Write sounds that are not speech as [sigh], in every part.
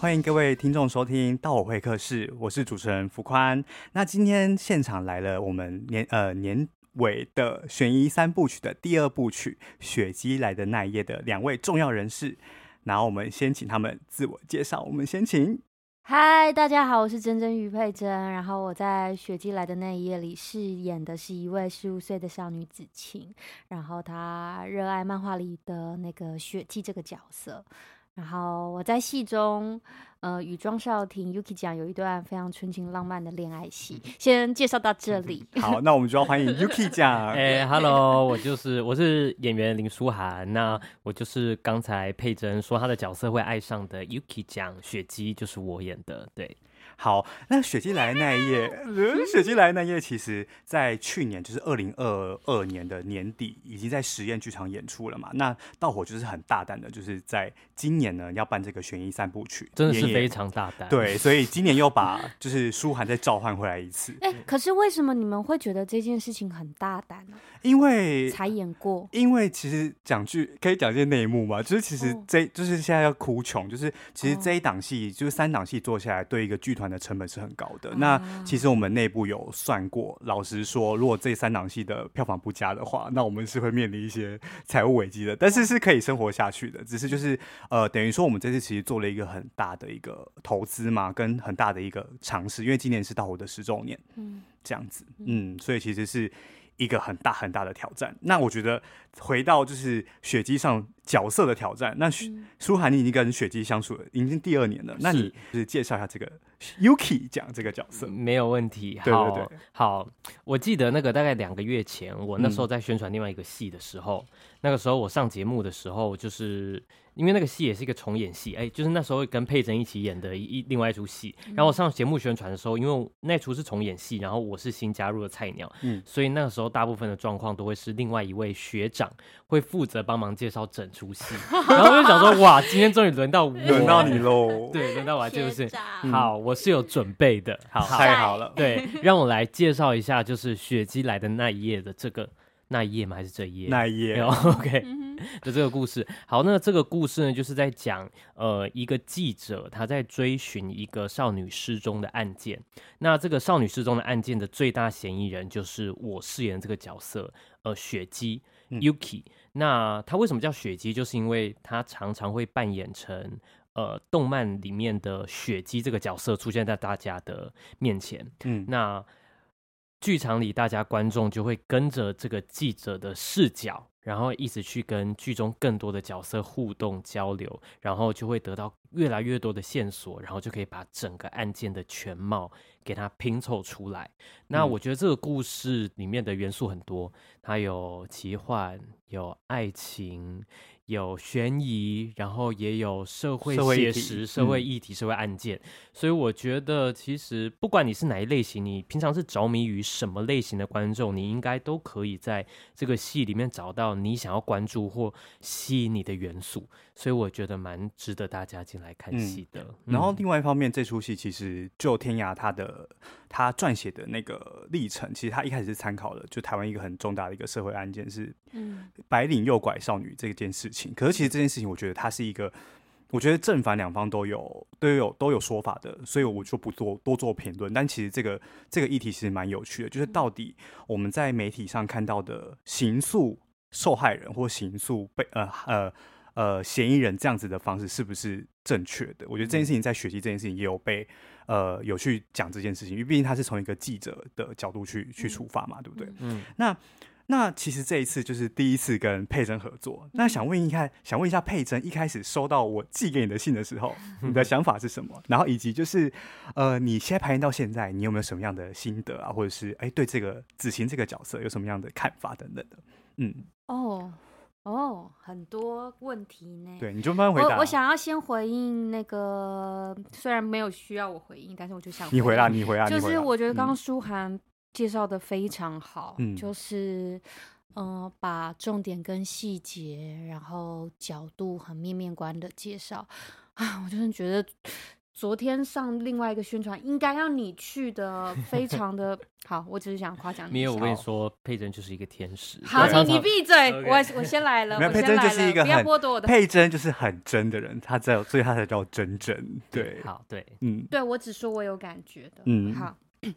欢迎各位听众收听《到我会客室》，我是主持人福宽。那今天现场来了我们年呃年尾的悬疑三部曲的第二部曲《雪姬来的那一夜》的两位重要人士，然后我们先请他们自我介绍。我们先请，嗨，大家好，我是珍珍于佩珍。然后我在《雪姬来的那一夜》里饰演的是一位十五岁的少女子晴，然后她热爱漫画里的那个雪姬这个角色。然后我在戏中，呃，与庄少廷 Yuki 讲有一段非常纯情浪漫的恋爱戏，先介绍到这里。好，那我们就要欢迎 Yuki 讲。哎，Hello，我就是我是演员林书涵，那我就是刚才佩珍说她的角色会爱上的 Yuki 讲雪姬，就是我演的，对。好，那雪姬来那一夜，[laughs] 雪姬来那一夜，其实在去年，就是二零二二年的年底，已经在实验剧场演出了嘛。那盗火就是很大胆的，就是在今年呢要办这个悬疑三部曲，真的是非常大胆。对，所以今年又把就是舒涵再召唤回来一次。哎、欸，可是为什么你们会觉得这件事情很大胆呢？因为才演过，因为其实讲剧可以讲一些内幕嘛，就是其实这、哦、就是现在要哭穷，就是其实这一档戏、哦、就是三档戏做下来，对一个剧团的成本是很高的。嗯、那其实我们内部有算过，老实说，如果这三档戏的票房不佳的话，那我们是会面临一些财务危机的。但是是可以生活下去的，只是就是呃，等于说我们这次其实做了一个很大的一个投资嘛，跟很大的一个尝试，因为今年是到我的十周年，嗯，这样子，嗯，所以其实是。一个很大很大的挑战。那我觉得回到就是雪姬上角色的挑战。那舒涵，你已经跟雪姬相处了已经第二年了。那你就是介绍一下这个 Yuki 讲这个角色，没有问题。好对对对，好。我记得那个大概两个月前，我那时候在宣传另外一个戏的时候，嗯、那个时候我上节目的时候就是。因为那个戏也是一个重演戏，哎，就是那时候跟佩珍一起演的一另外一出戏。然后我上节目宣传的时候，因为那出是重演戏，然后我是新加入的菜鸟，嗯，所以那个时候大部分的状况都会是另外一位学长会负责帮忙介绍整出戏。然后我就想说，哇，今天终于轮到我，轮到你喽！[laughs] 对，轮到我，就是好，我是有准备的，好，太好了。对，让我来介绍一下，就是雪姬来的那一夜的这个。那一夜吗？还是这一夜？那一夜。OK，[laughs] 就这个故事。好，那这个故事呢，就是在讲呃一个记者他在追寻一个少女失踪的案件。那这个少女失踪的案件的最大嫌疑人就是我饰演的这个角色，呃，雪姬 Yuki。那他为什么叫雪姬？就是因为他常常会扮演成呃动漫里面的雪姬这个角色出现在大家的面前。嗯，那。剧场里，大家观众就会跟着这个记者的视角，然后一直去跟剧中更多的角色互动交流，然后就会得到越来越多的线索，然后就可以把整个案件的全貌给它拼凑出来。那我觉得这个故事里面的元素很多，它有奇幻，有爱情。有悬疑，然后也有社会写实、社会议题、社会案件，嗯、所以我觉得其实不管你是哪一类型，你平常是着迷于什么类型的观众，你应该都可以在这个戏里面找到你想要关注或吸引你的元素，所以我觉得蛮值得大家进来看戏的。嗯、然后另外一方面，这出戏其实就天涯他的他撰写的那个历程，其实他一开始是参考了就台湾一个很重大的一个社会案件，是嗯白领诱拐少女这件事情。可是其实这件事情，我觉得它是一个，我觉得正反两方都有都有都有说法的，所以我就不做多做评论。但其实这个这个议题其实蛮有趣的，就是到底我们在媒体上看到的刑诉受害人或刑诉被呃呃呃嫌疑人这样子的方式是不是正确的？我觉得这件事情在学习这件事情也有被呃有去讲这件事情，因为毕竟他是从一个记者的角度去去出发嘛，对不对？嗯，那。那其实这一次就是第一次跟佩珍合作。那想问一下，想问一下佩珍，一开始收到我寄给你的信的时候，你的想法是什么？然后以及就是，呃，你现在排练到现在，你有没有什么样的心得啊？或者是哎，对这个子晴这个角色有什么样的看法等等的？嗯，哦哦，很多问题呢。对，你就慢慢回答。我，我想要先回应那个，虽然没有需要我回应，但是我就想你回答，你回答，就是我觉得刚刚舒涵。介绍的非常好，嗯，就是，嗯、呃，把重点跟细节，然后角度很面面观的介绍啊，[laughs] 我就是觉得昨天上另外一个宣传，应该要你去的，非常的 [laughs] 好。我只是想夸奖你。没有，我跟你说，佩珍就是一个天使。好，你你闭嘴，我我先来了。佩珍就是一个不要剥夺我的。佩珍就是很真的人，他在，所以他才叫真真。对，好，对，嗯，对我只说我有感觉的。嗯，好。[coughs]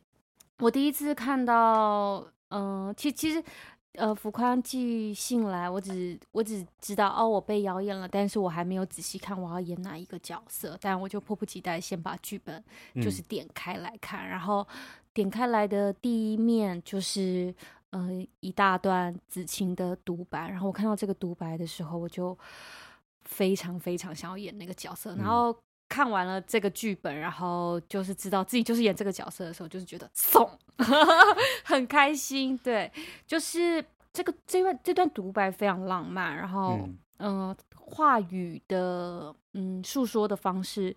我第一次看到，嗯，其其实。呃，福宽寄信来，我只我只知道哦，我被谣言了，但是我还没有仔细看我要演哪一个角色，但我就迫不及待先把剧本就是点开来看，嗯、然后点开来的第一面就是呃一大段子晴的独白，然后我看到这个独白的时候，我就非常非常想要演那个角色，然后。看完了这个剧本，然后就是知道自己就是演这个角色的时候，就是觉得 [laughs] 送，[laughs] 很开心。对，就是这个这段这段独白非常浪漫，然后嗯、呃，话语的嗯诉说的方式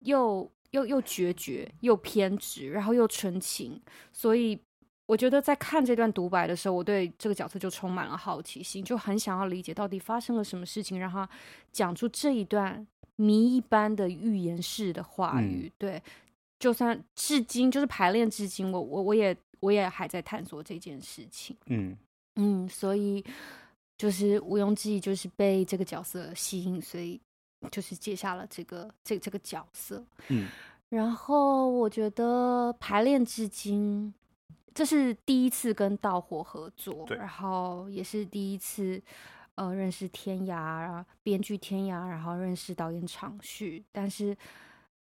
又又又决绝又偏执，然后又纯情，所以我觉得在看这段独白的时候，我对这个角色就充满了好奇心，就很想要理解到底发生了什么事情，让他讲出这一段。谜一般的预言式的话语，嗯、对，就算至今就是排练至今，我我我也我也还在探索这件事情，嗯。嗯，所以就是毋庸置疑，就是被这个角色吸引，所以就是接下了这个这这个角色，嗯，然后我觉得排练至今，这是第一次跟盗火合作，然后也是第一次。呃，认识天涯，然后编剧天涯，然后认识导演场旭。但是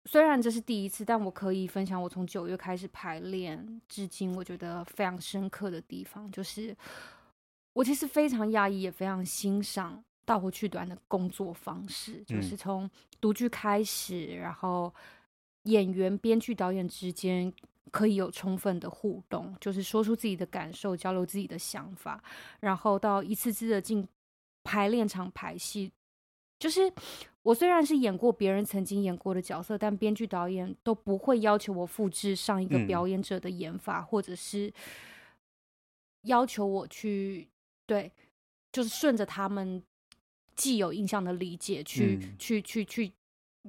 虽然这是第一次，但我可以分享我从九月开始排练至今，我觉得非常深刻的地方，就是我其实非常讶异，也非常欣赏盗火剧团的工作方式，就是从读剧开始，然后演员、编剧、导演之间可以有充分的互动，就是说出自己的感受，交流自己的想法，然后到一次次的进。排练场排戏，就是我虽然是演过别人曾经演过的角色，但编剧导演都不会要求我复制上一个表演者的演法，嗯、或者是要求我去对，就是顺着他们既有印象的理解去、嗯、去去去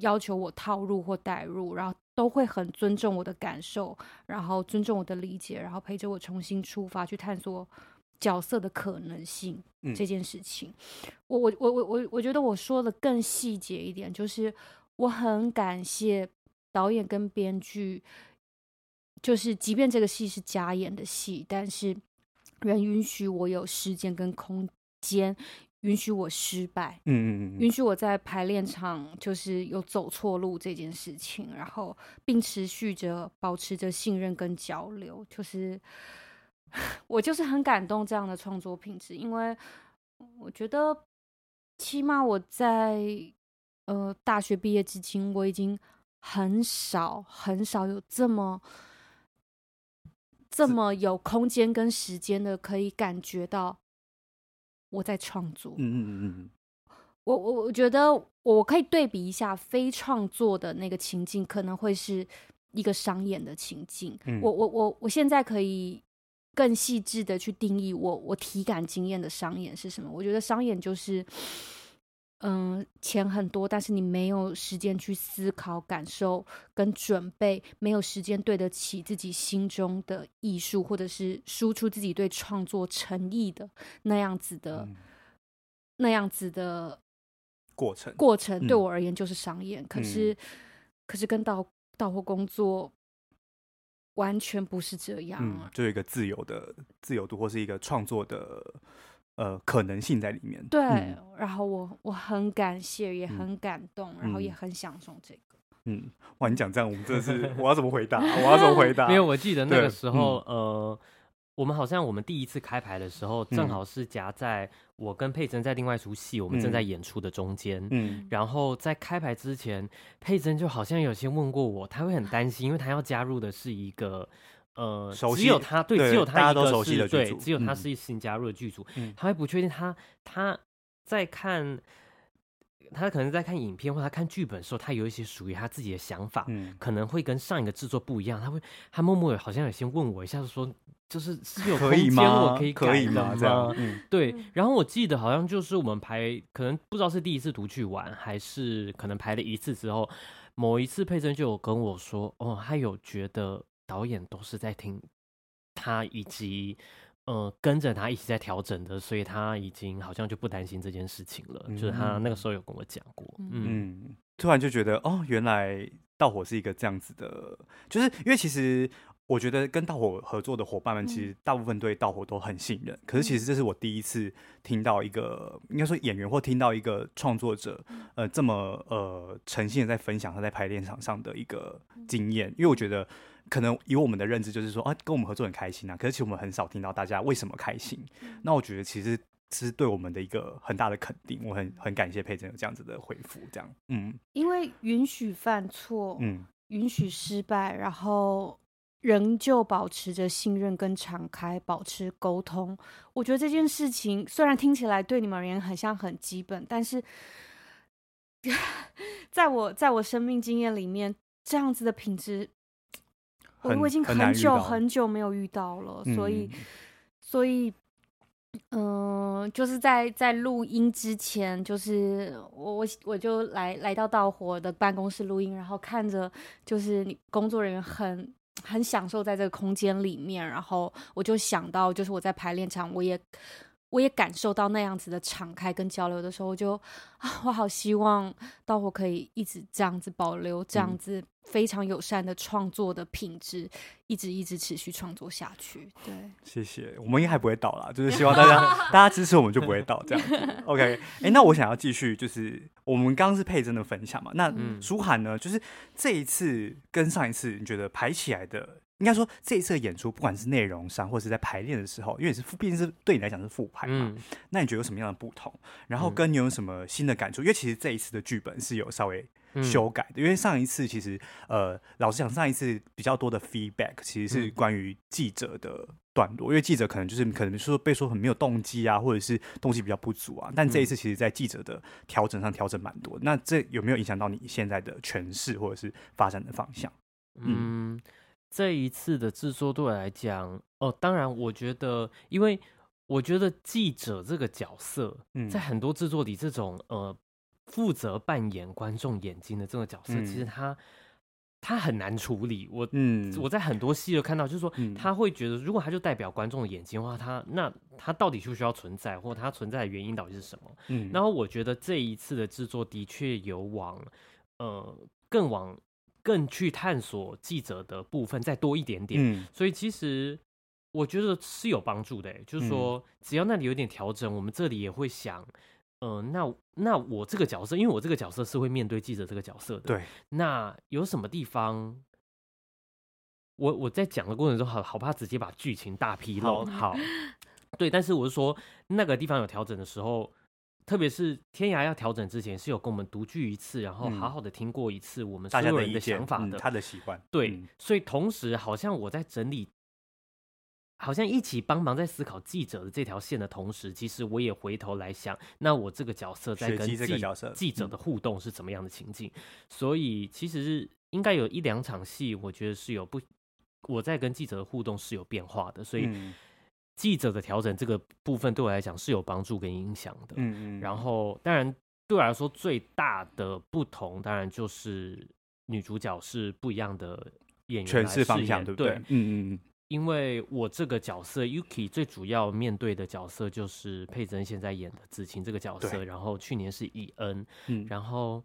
要求我套入或代入，然后都会很尊重我的感受，然后尊重我的理解，然后陪着我重新出发去探索。角色的可能性这件事情，嗯、我我我我我我觉得我说的更细节一点，就是我很感谢导演跟编剧，就是即便这个戏是加演的戏，但是仍允许我有时间跟空间，允许我失败，嗯嗯嗯，允许我在排练场就是有走错路这件事情，然后并持续着保持着信任跟交流，就是。我就是很感动这样的创作品质，因为我觉得起码我在呃大学毕业至今，我已经很少很少有这么这么有空间跟时间的可以感觉到我在创作。嗯嗯嗯嗯。我我我觉得我可以对比一下非创作的那个情境，可能会是一个商演的情境。嗯。我我我我现在可以。更细致的去定义我我体感经验的商演是什么？我觉得商演就是，嗯，钱很多，但是你没有时间去思考、感受跟准备，没有时间对得起自己心中的艺术，或者是输出自己对创作诚意的那样子的、嗯、那样子的过程。过程对我而言就是商演，嗯、可是可是跟到到货工作。完全不是这样，嗯，就有一个自由的自由度，或是一个创作的呃可能性在里面。对，嗯、然后我我很感谢，也很感动，嗯、然后也很享受这个。嗯，哇，你讲这样，我们真的是，[laughs] 我要怎么回答？我要怎么回答？因为，我记得那个时候，嗯、呃。我们好像我们第一次开牌的时候，正好是夹在我跟佩珍在另外一出戏，我们正在演出的中间。嗯，然后在开牌之前，佩珍就好像有先问过我，他会很担心，因为他要加入的是一个呃，只有他对，只有他一个是对，只有他是新加入的剧组，他会不确定他他在看，他可能在看影片或他看剧本的时候，他有一些属于他自己的想法，可能会跟上一个制作不一样。他会他默默好像有先问我一下，说。就是是有空间，我可以改的吗？这样，嗯，对。然后我记得好像就是我们排，可能不知道是第一次读去玩，还是可能排了一次之后，某一次佩珍就有跟我说，哦，他有觉得导演都是在听他以及。呃，跟着他一起在调整的，所以他已经好像就不担心这件事情了。嗯、就是他那个时候有跟我讲过，嗯，嗯，突然就觉得哦，原来盗火是一个这样子的，就是因为其实我觉得跟盗火合作的伙伴们，其实大部分对盗火都很信任。嗯、可是其实这是我第一次听到一个，应该说演员或听到一个创作者，呃，这么呃诚信的在分享他在排练场上的一个经验，因为我觉得。可能以我们的认知就是说啊，跟我们合作很开心啊。可是其实我们很少听到大家为什么开心。嗯、那我觉得其实是对我们的一个很大的肯定。我很很感谢佩珍有这样子的回复，这样嗯，因为允许犯错，嗯，允许失败，然后仍旧保持着信任跟敞开，保持沟通。我觉得这件事情虽然听起来对你们而言很像很基本，但是 [laughs] 在我在我生命经验里面，这样子的品质。我我已经很久很久没有遇到了，嗯、所以，所以，嗯、呃，就是在在录音之前，就是我我我就来来到道火的办公室录音，然后看着就是你工作人员很很享受在这个空间里面，然后我就想到，就是我在排练场，我也。我也感受到那样子的敞开跟交流的时候，我就啊，我好希望到我可以一直这样子保留这样子非常友善的创作的品质，嗯、一直一直持续创作下去。对，谢谢。我们应该还不会倒啦，就是希望大家 [laughs] 大家支持我们就不会倒这样。OK，哎、欸，那我想要继续，就是我们刚刚是佩珍的分享嘛，那舒涵呢，就是这一次跟上一次，你觉得排起来的？应该说，这一次的演出，不管是内容上，或者是在排练的时候，因为是毕竟是对你来讲是复排嘛，嗯、那你觉得有什么样的不同？然后跟你有什么新的感触？嗯、因为其实这一次的剧本是有稍微修改的，嗯、因为上一次其实呃，老实讲，上一次比较多的 feedback 其实是关于记者的段落，嗯、因为记者可能就是可能说被说很没有动机啊，或者是动机比较不足啊。但这一次其实，在记者的调整上调整蛮多。那这有没有影响到你现在的诠释或者是发展的方向？嗯。嗯这一次的制作对我来讲，哦，当然，我觉得，因为我觉得记者这个角色，嗯，在很多制作里，这种呃，负责扮演观众眼睛的这个角色，嗯、其实他他很难处理。我嗯，我在很多戏都看到，就是说他会觉得，如果他就代表观众的眼睛的话，他那他到底需不需要存在，或他存在的原因到底是什么？嗯，然后我觉得这一次的制作的确有往呃更往。更去探索记者的部分再多一点点，嗯，所以其实我觉得是有帮助的，就是说只要那里有点调整，我们这里也会想，呃，那那我这个角色，因为我这个角色是会面对记者这个角色的，对，那有什么地方，我我在讲的过程中，好好怕直接把剧情大披露，好，好，对，但是我是说那个地方有调整的时候。特别是天涯要调整之前，是有跟我们独居一次，然后好好的听过一次我们所有人的想法的，他的习惯。对，嗯、所以同时好像我在整理，好像一起帮忙在思考记者的这条线的同时，其实我也回头来想，那我这个角色在跟记记者的互动是怎么样的情境？嗯、所以其实是应该有一两场戏，我觉得是有不我在跟记者的互动是有变化的，所以。嗯记者的调整这个部分对我来讲是有帮助跟影响的，嗯嗯。然后当然对我来说最大的不同，当然就是女主角是不一样的演员诠释方向，对不对？嗯，嗯嗯。因为我这个角色 Yuki 最主要面对的角色就是佩珍现在演的子晴这个角色，然后去年是伊恩，嗯，然后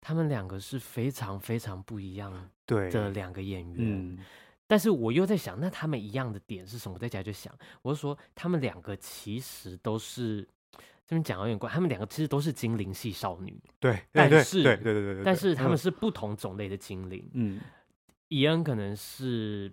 他们两个是非常非常不一样的两个演员。但是我又在想，那他们一样的点是什么？我在家就想，我就说他们两个其实都是这边讲有点怪，他们两个其实都是精灵系少女，对，但是对对对对，但是他们是不同种类的精灵，嗯，伊恩可能是。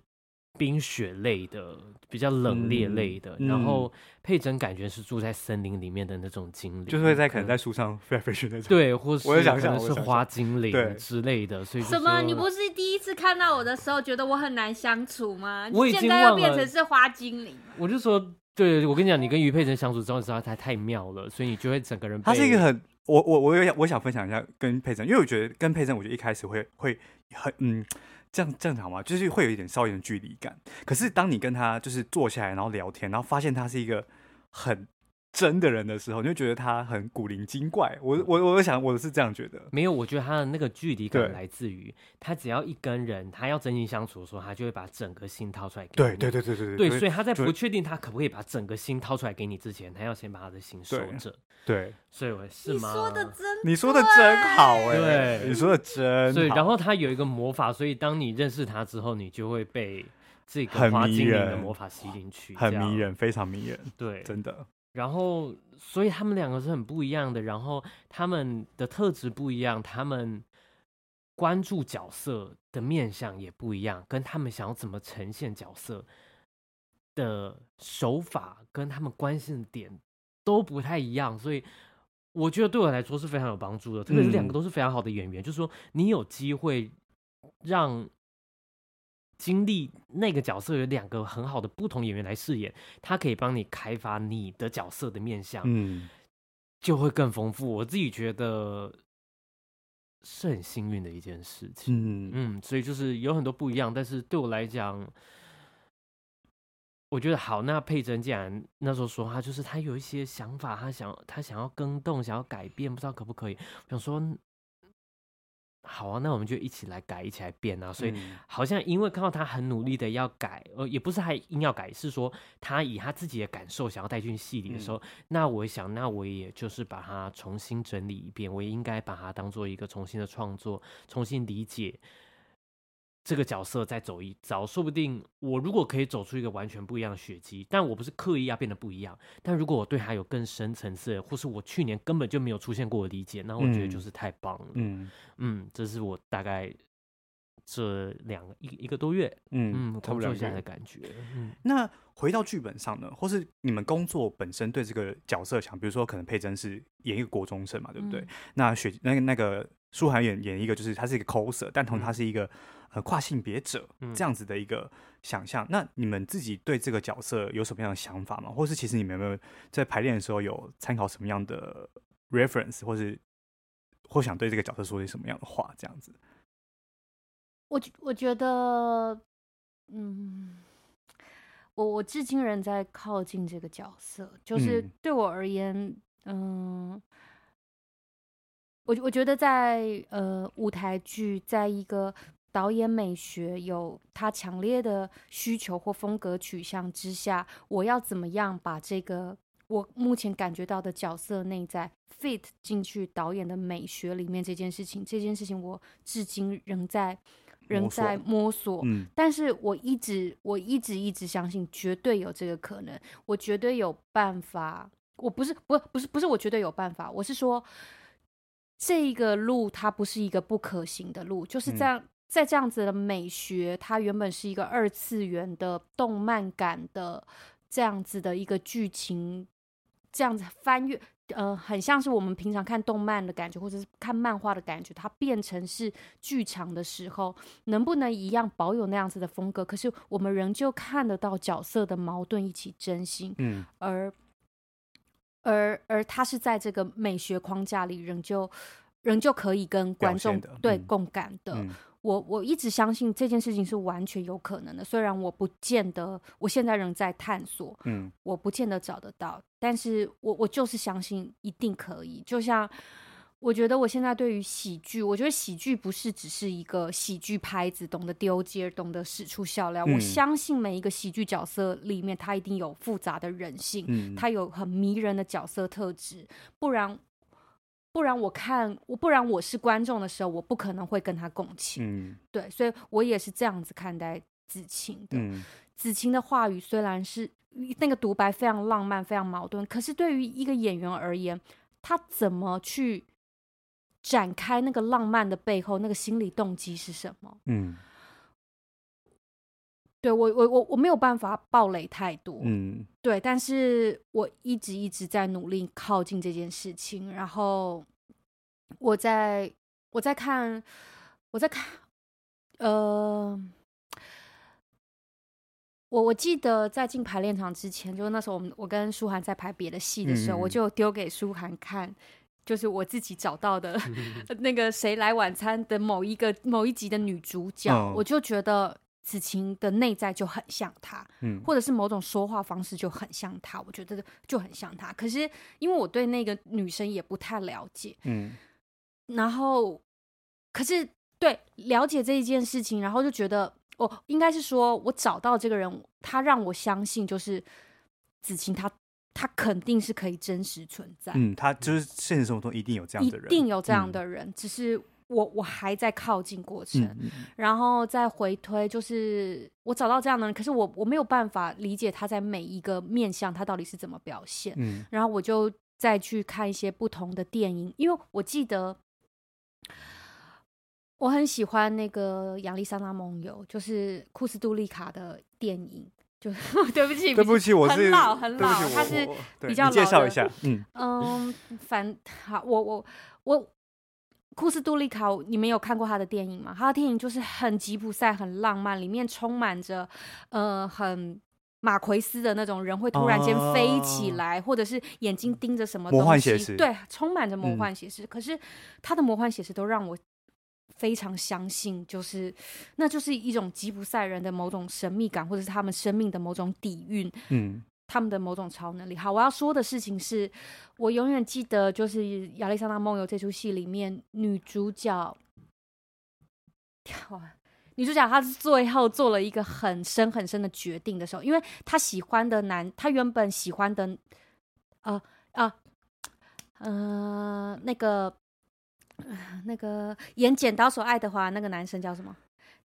冰雪类的，比较冷冽类的，嗯、然后佩珍感觉是住在森林里面的那种精灵，就是会在可能在树上飞来飞去那种，对，或是可能是花精灵之类的。所以什么？你不是第一次看到我的时候觉得我很难相处吗？现在要变成是花精灵，我就说，对，我跟你讲，你跟于佩珍相处之后，实在太太妙了，所以你就会整个人。他是一个很，我我我有我想分享一下跟佩珍，因为我觉得跟佩珍，我觉得一开始会会很嗯。这样正常吗？就是会有一点稍微的距离感。可是当你跟他就是坐下来，然后聊天，然后发现他是一个很真的人的时候，你就觉得他很古灵精怪。我我我想我是这样觉得，没有，我觉得他的那个距离感来自于他只要一跟人，他要真心相处的时候，他就会把整个心掏出来给你。对对对对对对，对，所以他在不确定他可不可以把整个心掏出来给你之前，他要先把他的心收着。对，所以我是吗？你说的真，你说的真好哎，对，你说的真。所以然后他有一个魔法，所以当你认识他之后，你就会被这个花精灵的魔法吸进去，很迷人，非常迷人。对，真的。然后，所以他们两个是很不一样的。然后他们的特质不一样，他们关注角色的面相也不一样，跟他们想要怎么呈现角色的手法，跟他们关心的点都不太一样。所以我觉得对我来说是非常有帮助的。特别是两个都是非常好的演员，嗯、就是说你有机会让。经历那个角色有两个很好的不同演员来饰演，他可以帮你开发你的角色的面相，嗯，就会更丰富。我自己觉得是很幸运的一件事情，嗯嗯，所以就是有很多不一样，但是对我来讲，我觉得好。那佩珍既然那时候说他就是他有一些想法，他想他想要更动，想要改变，不知道可不可以。我想说。好啊，那我们就一起来改，一起来变啊！所以好像因为看到他很努力的要改，呃，也不是还硬要改，是说他以他自己的感受想要带进戏里的时候，嗯、那我想，那我也就是把它重新整理一遍，我也应该把它当做一个重新的创作，重新理解。这个角色再走一遭，说不定我如果可以走出一个完全不一样的雪姬，但我不是刻意要变得不一样。但如果我对他有更深层次，或是我去年根本就没有出现过的理解，那我觉得就是太棒了。嗯嗯，这是我大概这两个一一个多月，嗯嗯，工作下的感觉。嗯，那回到剧本上呢，或是你们工作本身对这个角色想，比如说可能佩珍是演一个国中生嘛，对不对？嗯、那雪那个那个舒涵演演一个就是他是一个 coser，但同时他是一个。呃，跨性别者这样子的一个想象，嗯、那你们自己对这个角色有什么样的想法吗？或是其实你们有没有在排练的时候有参考什么样的 reference，或是或想对这个角色说些什么样的话？这样子，我我觉得，嗯，我我至今仍在靠近这个角色，就是对我而言，嗯。嗯我我觉得在呃舞台剧，在一个导演美学有他强烈的需求或风格取向之下，我要怎么样把这个我目前感觉到的角色内在 fit 进去导演的美学里面这件事情，这件事情我至今仍在仍在摸索。嗯，但是我一直我一直一直相信，绝对有这个可能，我绝对有办法。我不是不不是不是我绝对有办法，我是说。这一个路，它不是一个不可行的路，就是这样，在这样子的美学，它原本是一个二次元的动漫感的这样子的一个剧情，这样子翻阅，呃，很像是我们平常看动漫的感觉，或者是看漫画的感觉，它变成是剧场的时候，能不能一样保有那样子的风格？可是我们仍旧看得到角色的矛盾一起真心，嗯，而。而而它是在这个美学框架里，仍旧仍旧可以跟观众对、嗯、共感的。嗯、我我一直相信这件事情是完全有可能的，虽然我不见得，我现在仍在探索，嗯，我不见得找得到，但是我我就是相信一定可以，就像。我觉得我现在对于喜剧，我觉得喜剧不是只是一个喜剧拍子，懂得丢接，懂得使出笑料。嗯、我相信每一个喜剧角色里面，他一定有复杂的人性，嗯、他有很迷人的角色特质。不然，不然我看我，不然我是观众的时候，我不可能会跟他共情。嗯、对，所以我也是这样子看待子晴的。嗯、子晴的话语虽然是那个独白非常浪漫，非常矛盾，可是对于一个演员而言，他怎么去？展开那个浪漫的背后，那个心理动机是什么？嗯，对我，我，我，我没有办法暴雷太多。嗯，对，但是我一直一直在努力靠近这件事情。然后我在我在看，我在看，呃，我我记得在进排练场之前，就是那时候我们我跟舒涵在排别的戏的时候，嗯、我就丢给舒涵看。就是我自己找到的 [laughs] 那个《谁来晚餐》的某一个某一集的女主角，哦、我就觉得子晴的内在就很像他，嗯，或者是某种说话方式就很像他，我觉得就很像他。可是因为我对那个女生也不太了解，嗯，然后可是对了解这一件事情，然后就觉得，哦，应该是说我找到这个人，他让我相信，就是子晴他，他肯定是可以真实存在，嗯，他就是现实生活中一定有这样的人，一定有这样的人，嗯，只是。我我还在靠近过程，嗯、然后再回推，就是我找到这样的人，可是我我没有办法理解他在每一个面向他到底是怎么表现，嗯、然后我就再去看一些不同的电影，因为我记得我很喜欢那个亚历山大梦游，就是库斯杜利卡的电影，就 [laughs] 对不起，对不起，我是很老很老，他是比较介绍一下，嗯。嗯，反好，我我我。我库斯杜利卡，你们有看过他的电影吗？他的电影就是很吉普赛、很浪漫，里面充满着呃很马奎斯的那种人会突然间飞起来，哦、或者是眼睛盯着什么东西，魔幻写实，对，充满着魔幻写实。嗯、可是他的魔幻写实都让我非常相信，就是那就是一种吉普赛人的某种神秘感，或者是他们生命的某种底蕴。嗯。他们的某种超能力。好，我要说的事情是，我永远记得，就是《亚历山大梦游》这出戏里面，女主角，跳啊，女主角她是最后做了一个很深很深的决定的时候，因为她喜欢的男，她原本喜欢的，呃啊，呃，那个，那个演《剪刀手爱德华》那个男生叫什么？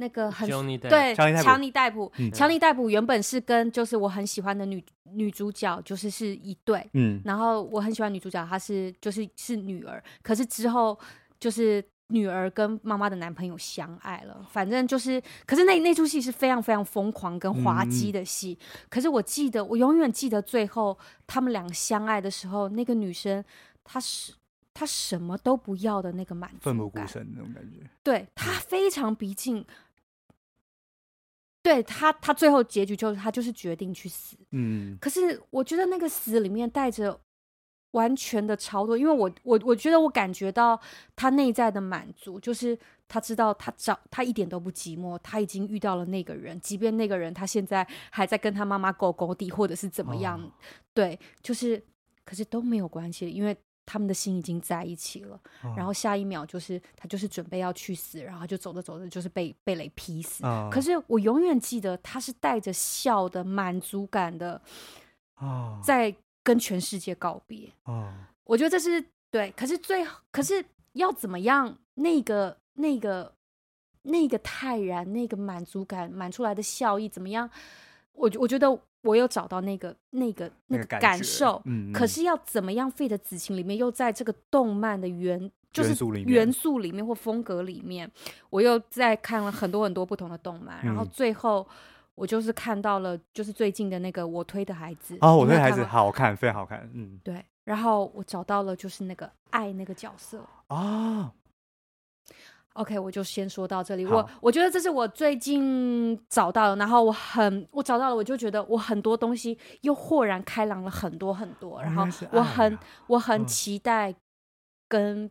那个很对，强尼戴普，强尼戴普原本是跟就是我很喜欢的女女主角，就是是一对，嗯，然后我很喜欢女主角，她是就是是女儿，可是之后就是女儿跟妈妈的男朋友相爱了，反正就是，可是那那出戏是非常非常疯狂跟滑稽的戏，嗯、可是我记得我永远记得最后他们俩相爱的时候，那个女生她是她什么都不要的那个满足感，奋不顾身那种感觉，对她非常逼近。对他，他最后结局就是他就是决定去死。嗯，可是我觉得那个死里面带着完全的超脱，因为我我我觉得我感觉到他内在的满足，就是他知道他找他一点都不寂寞，他已经遇到了那个人，即便那个人他现在还在跟他妈妈勾勾地，或者是怎么样，哦、对，就是可是都没有关系，因为。他们的心已经在一起了，哦、然后下一秒就是他就是准备要去死，然后就走着走着就是被被雷劈死。哦、可是我永远记得他是带着笑的满足感的，哦、在跟全世界告别。哦、我觉得这是对。可是最可是要怎么样？那个那个那个泰然，那个满足感满出来的笑意怎么样？我我觉得。我有找到那个、那个、那个感受，嗯嗯、可是要怎么样？废的子晴里面又在这个动漫的元就是元素里面或风格里面，我又在看了很多很多不同的动漫，嗯、然后最后我就是看到了，就是最近的那个我推的孩子哦，我推的孩子好看，非常好看，嗯，对，然后我找到了就是那个爱那个角色啊。哦 OK，我就先说到这里。我我觉得这是我最近找到的，然后我很我找到了，我就觉得我很多东西又豁然开朗了很多很多。然后我很、啊、我很期待跟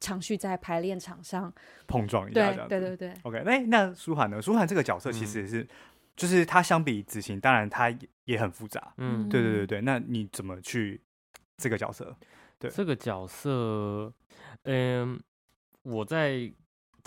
常旭在排练场上碰撞一下。对对对对。OK，那那舒涵呢？舒涵这个角色其实是、嗯、就是他相比子晴，当然他也很复杂。嗯，对对对对。那你怎么去这个角色？对这个角色，嗯，我在。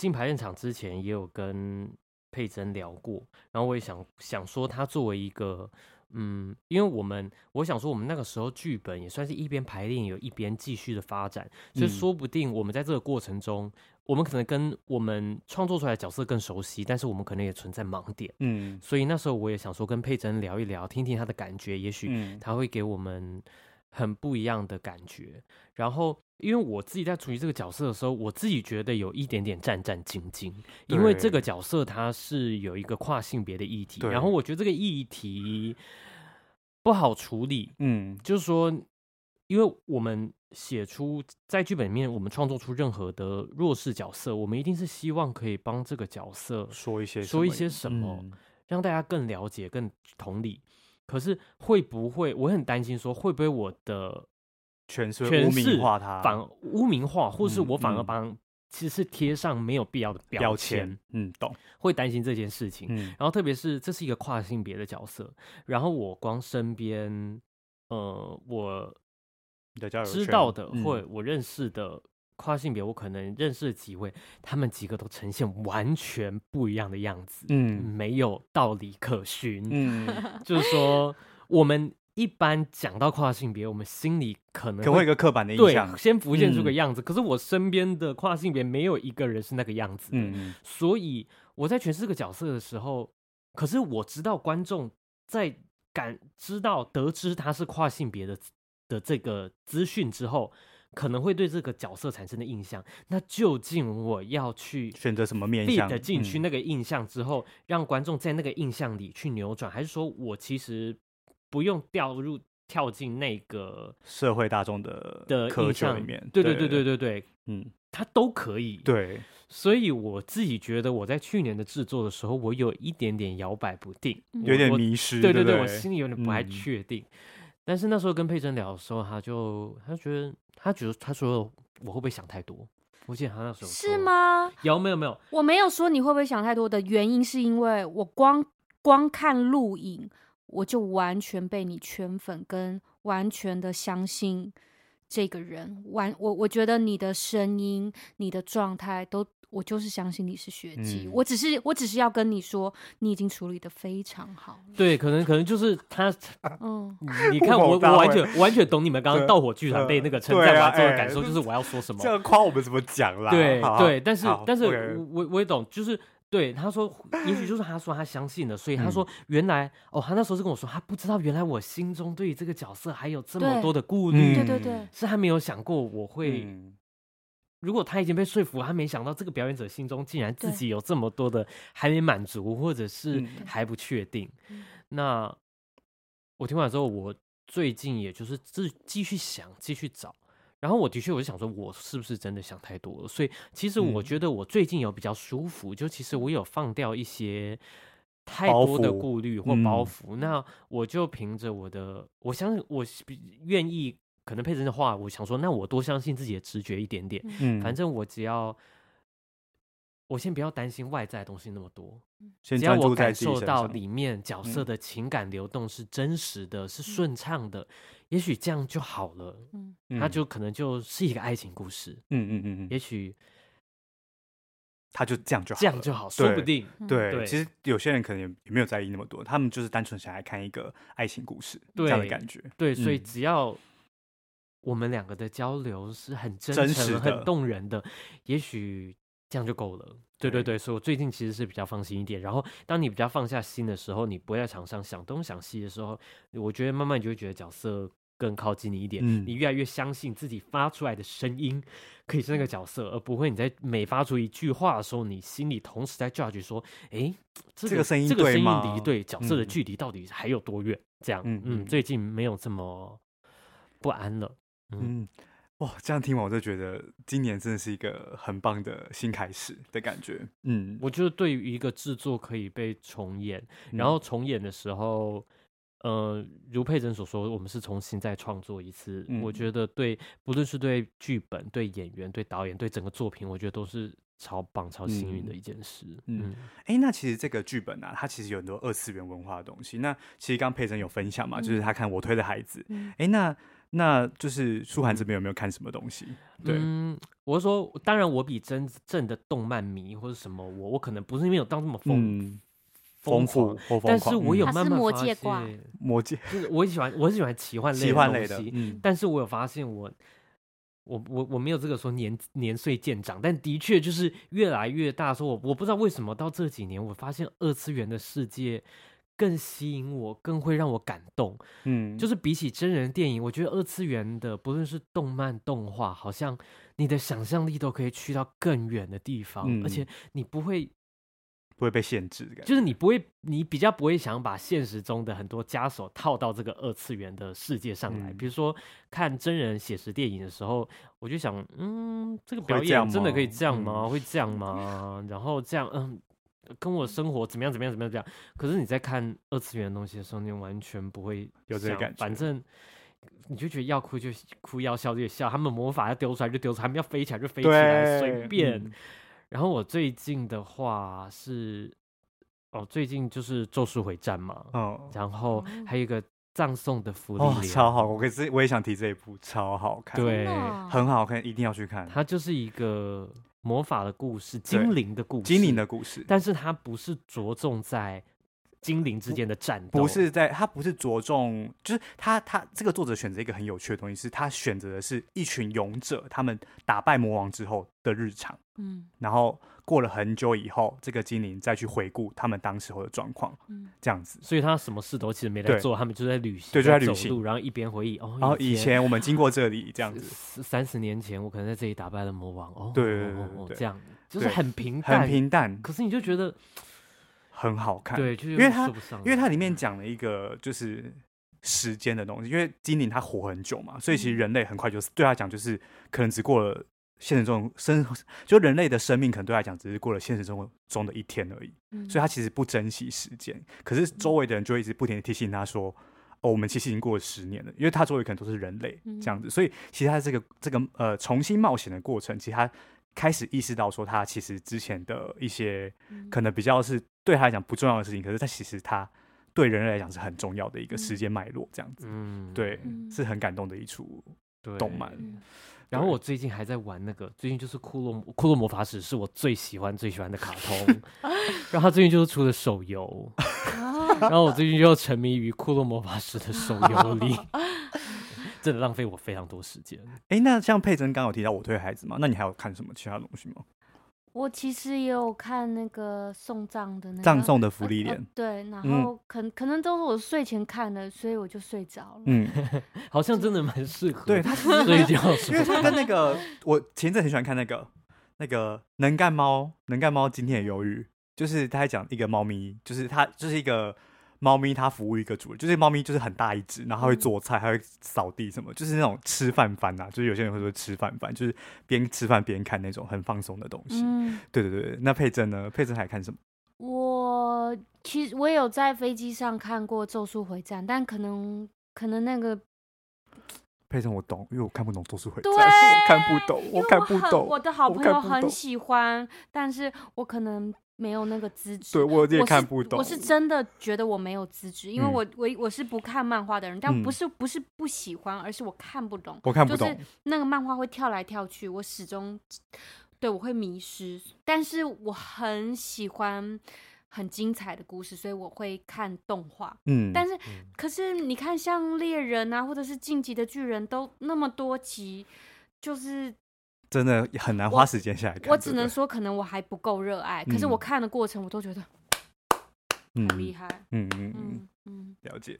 进排练场之前也有跟佩珍聊过，然后我也想想说，他作为一个，嗯，因为我们我想说，我们那个时候剧本也算是一边排练，有一边继续的发展，所以说不定我们在这个过程中，我们可能跟我们创作出来的角色更熟悉，但是我们可能也存在盲点，嗯，所以那时候我也想说，跟佩珍聊一聊，听听他的感觉，也许他会给我们很不一样的感觉，然后。因为我自己在处理这个角色的时候，我自己觉得有一点点战战兢兢，因为这个角色它是有一个跨性别的议题，然后我觉得这个议题不好处理。嗯，就是说，因为我们写出在剧本里面，我们创作出任何的弱势角色，我们一定是希望可以帮这个角色说一些说一些什么，嗯、让大家更了解、更同理。可是会不会？我很担心说，会不会我的。全是污名化他，反污名化，或是我反而帮其实是贴上没有必要的标签。嗯，懂，会担心这件事情。嗯，然后特别是这是一个跨性别的角色，然后我光身边，呃，我知道的或者我认识的跨性别，我可能认识的几位，他们几个都呈现完全不一样的样子，嗯，没有道理可循，嗯，[laughs] 就是说我们。一般讲到跨性别，我们心里可能会，可能会有一个刻板的印象，对，先浮现出个样子。嗯、可是我身边的跨性别没有一个人是那个样子，嗯，所以我在诠释这个角色的时候，可是我知道观众在感知到得知他是跨性别的的这个资讯之后，可能会对这个角色产生的印象。那究竟我要去选择什么面向进去那个印象之后，嗯、让观众在那个印象里去扭转，还是说我其实？不用掉入跳进那个社会大众的的窠臼里面，对对对对对对，嗯，他都可以。对，所以我自己觉得我在去年的制作的时候，我有一点点摇摆不定，有点迷失。对对对，我心里有点不太确定。但是那时候跟佩珍聊的时候，他就他觉得他觉得他说我会不会想太多？我记得他那时候是吗？有没有没有？我没有说你会不会想太多的原因，是因为我光光看录影。我就完全被你圈粉，跟完全的相信这个人。完，我我觉得你的声音、你的状态都，我就是相信你是学姐。嗯、我只是，我只是要跟你说，你已经处理的非常好。对，可能可能就是他，[laughs] 嗯，你看我我完全完全懂你们刚刚盗火剧团被那个称赞完之后的感受，就是我要说什么，这样夸我们怎么讲啦？对对，但是但是我我我也懂，就是。对，他说，也许就是他说他相信了，所以他说原来、嗯、哦，他那时候是跟我说，他不知道原来我心中对于这个角色还有这么多的顾虑，对对对，是他没有想过我会。嗯、如果他已经被说服，他没想到这个表演者心中竟然自己有这么多的还没满足，或者是还不确定。嗯、那我听完之后，我最近也就是自继续想，继续找。然后我的确，我就想说，我是不是真的想太多了？所以其实我觉得我最近有比较舒服，嗯、就其实我有放掉一些太多的顾虑或包袱。嗯、那我就凭着我的，我相信我愿意，可能佩珍的话，我想说，那我多相信自己的直觉一点点。嗯，反正我只要。我先不要担心外在的东西那么多，只要我感受到里面角色的情感流动是真实的，是顺畅的，也许这样就好了。嗯，它就可能就是一个爱情故事。嗯嗯嗯嗯，也许他就这样就好，这样就好，说不定。对，其实有些人可能也没有在意那么多，他们就是单纯想来看一个爱情故事这样的感觉。对，所以只要我们两个的交流是很真诚、很动人的，也许。这样就够了，对对对，所以我最近其实是比较放心一点。然后，当你比较放下心的时候，你不会在场上想东想西的时候，我觉得慢慢你就会觉得角色更靠近你一点。嗯，你越来越相信自己发出来的声音可以是那个角色，而不会你在每发出一句话的时候，你心里同时在 judge 说：“哎，这个、这个声音这个声音离对角色的距离到底还有多远？”这样，嗯嗯，最近没有这么不安了，嗯。嗯哇，这样听完我就觉得今年真的是一个很棒的新开始的感觉。嗯，我觉得对于一个制作可以被重演，嗯、然后重演的时候，呃，如佩珍所说，我们是重新再创作一次。嗯、我觉得对，不论是对剧本、对演员、对导演、对整个作品，我觉得都是超棒、超幸运的一件事。嗯，哎、嗯欸，那其实这个剧本啊，它其实有很多二次元文化的东西。那其实刚佩珍有分享嘛，嗯、就是他看我推的孩子。哎、那。那就是舒涵这边有没有看什么东西？对，嗯，我是说，当然我比真正的动漫迷或者什么，我我可能不是因为有当这么丰丰富，但是我有慢慢发现，魔戒，就是我喜欢，我是喜欢奇幻类的东西，嗯，但是我有发现我，我我我没有这个说年年岁渐长，但的确就是越来越大。说我我不知道为什么到这几年，我发现二次元的世界。更吸引我，更会让我感动。嗯，就是比起真人电影，我觉得二次元的，不论是动漫、动画，好像你的想象力都可以去到更远的地方，嗯、而且你不会不会被限制的感觉，就是你不会，你比较不会想把现实中的很多枷锁套到这个二次元的世界上来。嗯、比如说看真人写实电影的时候，我就想，嗯，这个表演真的可以这样吗？会这样吗？嗯、然后这样，嗯。跟我生活怎么样？怎么样？怎么样？这样。可是你在看二次元的东西的时候，你完全不会有这个感觉。反正你就觉得要哭就哭，要笑就笑，他们魔法要丢出来就丢出来，他们要飞起来就飞起来，随便。嗯、然后我最近的话是，哦，最近就是《咒术回战》嘛，嗯，然后还有一个葬送的福利莲，哦，超好，我可是我也想提这一部，超好看，对，很好看，一定要去看。它就是一个魔法的故事，精灵的故事，精灵的故事，但是它不是着重在。精灵之间的战斗。不是在，他不是着重，就是他他这个作者选择一个很有趣的东西，是他选择的是一群勇者，他们打败魔王之后的日常，嗯，然后过了很久以后，这个精灵再去回顾他们当时候的状况，嗯，这样子，所以他什么事都其实没在做，他们就在旅行，对，就在旅行，然后一边回忆，哦，然后以前我们经过这里，这样子，三十年前我可能在这里打败了魔王，哦，对对对，这样就是很平淡，很平淡，可是你就觉得。很好看，对，就是、因为它因为它里面讲了一个就是时间的东西，因为精灵它活很久嘛，所以其实人类很快就死，对他讲就是可能只过了现实中生，就人类的生命可能对他讲只是过了现实中中的一天而已，嗯、所以他其实不珍惜时间。可是周围的人就一直不停的提醒他说：“哦，我们其实已经过了十年了。”因为他周围可能都是人类这样子，所以其实他这个这个呃重新冒险的过程，其实他。开始意识到说，他其实之前的一些可能比较是对他来讲不重要的事情，可是他其实他对人类来讲是很重要的一个时间脉络，这样子，嗯，对，是很感动的一出动漫。[laughs] 然后我最近还在玩那个，最近就是《骷髅骷髅魔法使》是我最喜欢最喜欢的卡通，[laughs] 然后他最近就是出了手游，[laughs] 然后我最近就沉迷于《骷髅魔法使》的手游里。真的浪费我非常多时间。哎、欸，那像佩珍刚刚有提到我推孩子吗？那你还有看什么其他东西吗？我其实也有看那个送葬的那个葬送的芙莉莲、呃呃，对，然后可、嗯、可能都是我睡前看的，所以我就睡着了。嗯，[laughs] 好像真的蛮适合。对他睡觉，[laughs] 因为他跟那个我前阵很喜欢看那个那个能干猫，能干猫今天也忧郁，就是他在讲一个猫咪，就是他就是一个。猫咪它服务一个主人，就是猫咪就是很大一只，然后它会做菜，还会扫地什么，就是那种吃饭番呐，就是有些人会说吃饭番，就是边吃饭边看那种很放松的东西。嗯，对对对。那佩珍呢？佩珍还看什么？我其实我有在飞机上看过《咒术回战》，但可能可能那个 [tsk] 佩珍我懂，因为我看不懂《咒术回战》，对，[laughs] 我看不懂，我看不懂。我的好朋友很喜欢，但是我可能。没有那个资质，对我也看不懂。我是真的觉得我没有资质，因为我我我是不看漫画的人，但不是不是不喜欢，而是我看不懂。我看不懂，就是那个漫画会跳来跳去，我始终对我会迷失。但是我很喜欢很精彩的故事，所以我会看动画。嗯，但是可是你看，像猎人啊，或者是晋级的巨人，都那么多集，就是。真的很难花时间下来看。我，我只能说，可能我还不够热爱。可是我看的过程，我都觉得很厉害。嗯嗯嗯嗯，了解。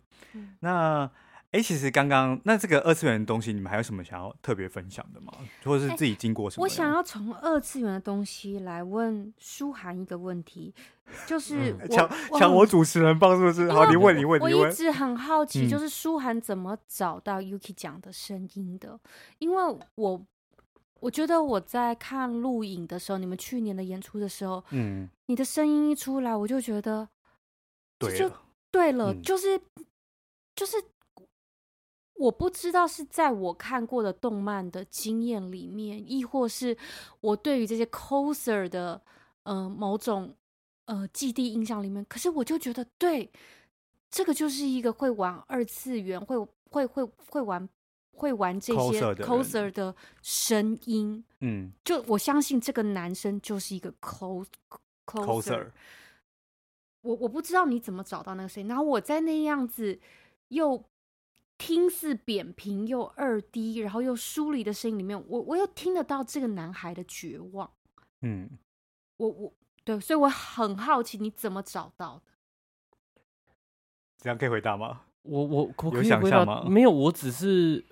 那哎，其实刚刚那这个二次元的东西，你们还有什么想要特别分享的吗？或者是自己经过什么？我想要从二次元的东西来问舒涵一个问题，[laughs] 就是抢抢我主持人棒是不是？好，你问你问。我一直很好奇，就是舒涵怎么找到 Yuki 讲的声音的？因为我。我觉得我在看录影的时候，你们去年的演出的时候，嗯，你的声音一出来，我就觉得，对，就对了，就是就是，我不知道是在我看过的动漫的经验里面，亦或是我对于这些 coser 的呃某种呃既定印象里面，可是我就觉得，对，这个就是一个会玩二次元，会会会会玩。会玩这些 coser 的声音，嗯，就我相信这个男生就是一个 cos coser。我我不知道你怎么找到那个声音，然后我在那样子又听似扁平又二 D，然后又疏离的声音里面，我我又听得到这个男孩的绝望。嗯，我我对，所以我很好奇你怎么找到的？这样可以回答吗？我我我可以有想象吗？没有，我只是。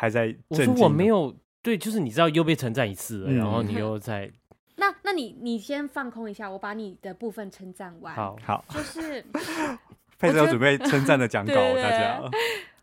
还在我说我没有对，就是你知道又被称赞一次了，嗯、然后你又在 [laughs] 那，那你你先放空一下，我把你的部分称赞完。好，好，就是 [laughs] 佩珍要准备称赞的讲稿，大家。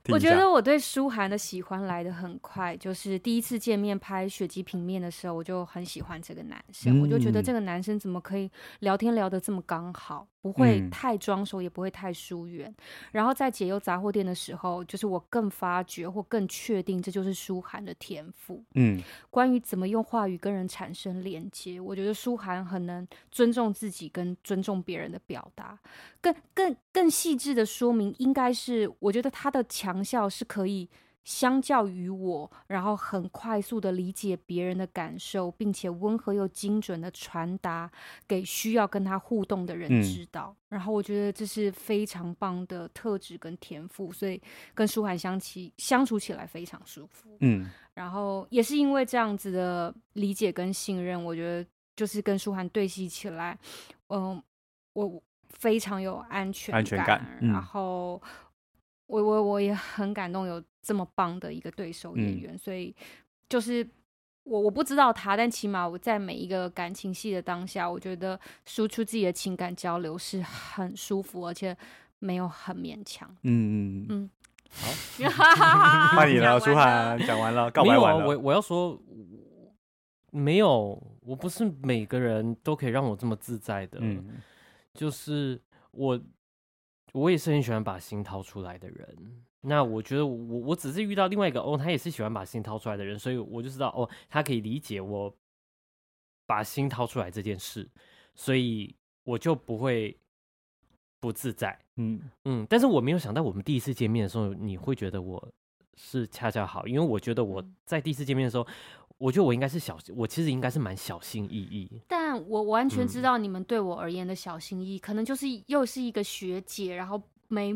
我觉得我对舒涵的喜欢来的很快，就是第一次见面拍雪肌平面的时候，我就很喜欢这个男生，嗯、我就觉得这个男生怎么可以聊天聊得这么刚好，不会太装熟，也不会太疏远。嗯、然后在解忧杂货店的时候，就是我更发觉或更确定，这就是舒涵的天赋。嗯，关于怎么用话语跟人产生连接，我觉得舒涵很能尊重自己跟尊重别人的表达，更更更细致的说明，应该是我觉得他的强项是可以。相较于我，然后很快速的理解别人的感受，并且温和又精准的传达给需要跟他互动的人知道。嗯、然后我觉得这是非常棒的特质跟天赋，所以跟舒涵相起相处起来非常舒服。嗯，然后也是因为这样子的理解跟信任，我觉得就是跟舒涵对戏起来，嗯，我非常有安全感。安全感。嗯、然后。我我我也很感动，有这么棒的一个对手演员，嗯、所以就是我我不知道他，但起码我在每一个感情戏的当下，我觉得输出自己的情感交流是很舒服，而且没有很勉强。嗯嗯嗯，好，[laughs] 换你了，舒涵讲完了，告白完了。我我要说，没有，我不是每个人都可以让我这么自在的，嗯、就是我。我也是很喜欢把心掏出来的人。那我觉得我我只是遇到另外一个哦，他也是喜欢把心掏出来的人，所以我就知道哦，他可以理解我把心掏出来这件事，所以我就不会不自在。嗯嗯，但是我没有想到我们第一次见面的时候，你会觉得我是恰恰好，因为我觉得我在第一次见面的时候。我觉得我应该是小，我其实应该是蛮小心翼翼。但我完全知道你们对我而言的小心翼翼，嗯、可能就是又是一个学姐，然后没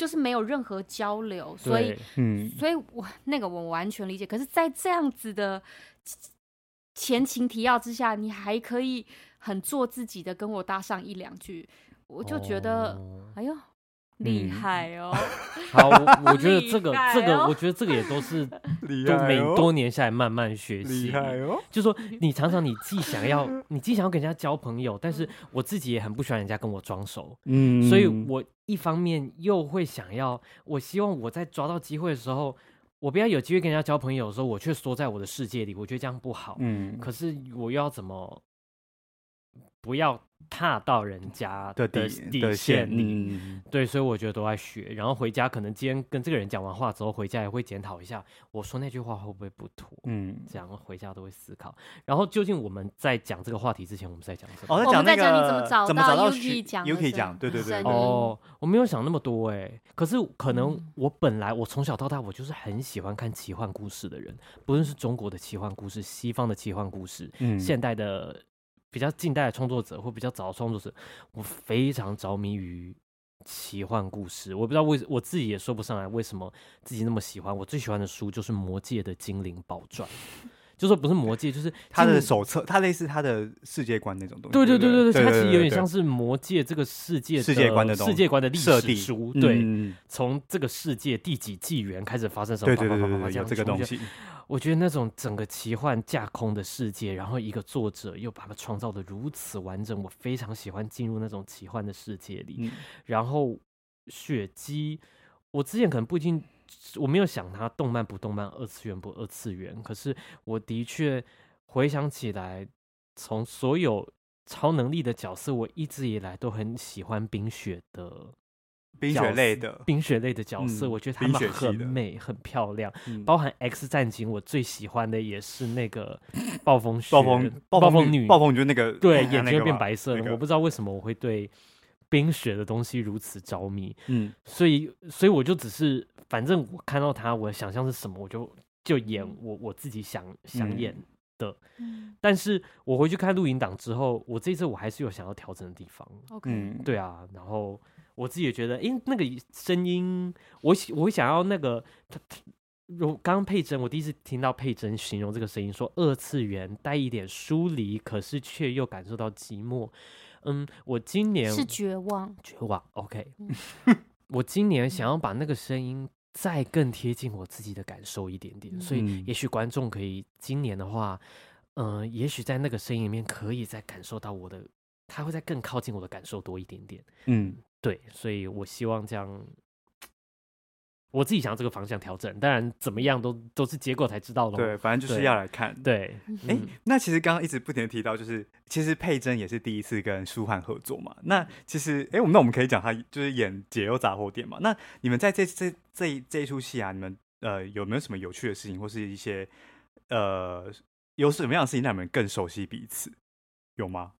就是没有任何交流，所以，嗯，所以我那个我完全理解。可是，在这样子的前情提要之下，你还可以很做自己的跟我搭上一两句，我就觉得，哦、哎呦。厉害哦！[laughs] 好，我觉得这个 [laughs] 这个，我觉得这个也都是都每多年下来慢慢学习。厉害哦！就说你常常你既想要你既想要跟人家交朋友，但是我自己也很不喜欢人家跟我装熟。嗯，所以我一方面又会想要，我希望我在抓到机会的时候，我不要有机会跟人家交朋友的时候，我却缩在我的世界里，我觉得这样不好。嗯，可是我又要怎么不要？踏到人家的底底线里，嗯、对，所以我觉得都在学。然后回家可能今天跟这个人讲完话之后，回家也会检讨一下，我说那句话会不会不妥？嗯，这样回家都会思考。然后究竟我们在讲这个话题之前，我们在讲什么？哦，在讲那个怎么找到 Yuki 讲，Yuki 讲，对对对。哦，我没有想那么多哎，可是可能我本来我从小到大我就是很喜欢看奇幻故事的人，不论是中国的奇幻故事、西方的奇幻故事、嗯、现代的。比较近代的创作者或比较早的创作者，我非常着迷于奇幻故事。我不知道为我自己也说不上来为什么自己那么喜欢。我最喜欢的书就是《魔界》的精灵宝传，就说不是魔戒，就是他的手册，它类似他的世界观那种东西。对对对对对，它其实有点像是魔戒这个世界世界观的世界观的历史书。对，从这个世界第几纪元开始发生什么？对对对对，有这个东西。我觉得那种整个奇幻架空的世界，然后一个作者又把它创造的如此完整，我非常喜欢进入那种奇幻的世界里。嗯、然后雪姬，我之前可能不一定，我没有想它动漫不动漫，二次元不二次元，可是我的确回想起来，从所有超能力的角色，我一直以来都很喜欢冰雪的。冰雪类的冰雪类的角色，嗯、我觉得他们很美、很漂亮。嗯、包含 X 战警，我最喜欢的也是那个 [sniffs] 暴风雪、暴风暴风女、暴风女，就那个对 [sniffs] 眼睛变白色的。那个、我不知道为什么我会对冰雪的东西如此着迷。嗯，所以所以我就只是，反正我看到他，我的想象是什么，我就就演我我自己想想演的。嗯、但是我回去看录影档之后，我这次我还是有想要调整的地方。OK，对啊，然后。我自己也觉得，诶，那个声音，我我会想要那个他他，刚刚佩珍，我第一次听到佩珍形容这个声音，说二次元带一点疏离，可是却又感受到寂寞。嗯，我今年是绝望，绝望。OK，我今年想要把那个声音再更贴近我自己的感受一点点，所以也许观众可以今年的话，嗯，也许在那个声音里面可以再感受到我的，他会再更靠近我的感受多一点点。嗯。对，所以我希望这样我自己想要这个方向调整，当然怎么样都都是结果才知道的。对，反正就是要来看。对，哎、欸，那其实刚刚一直不停的提到，就是其实佩珍也是第一次跟舒翰合作嘛。那其实，哎、欸，我们那我们可以讲他就是演《解忧杂货店》嘛。那你们在这这这一这一出戏啊，你们呃有没有什么有趣的事情，或是一些呃有什么样的事情让你们更熟悉彼此？有吗？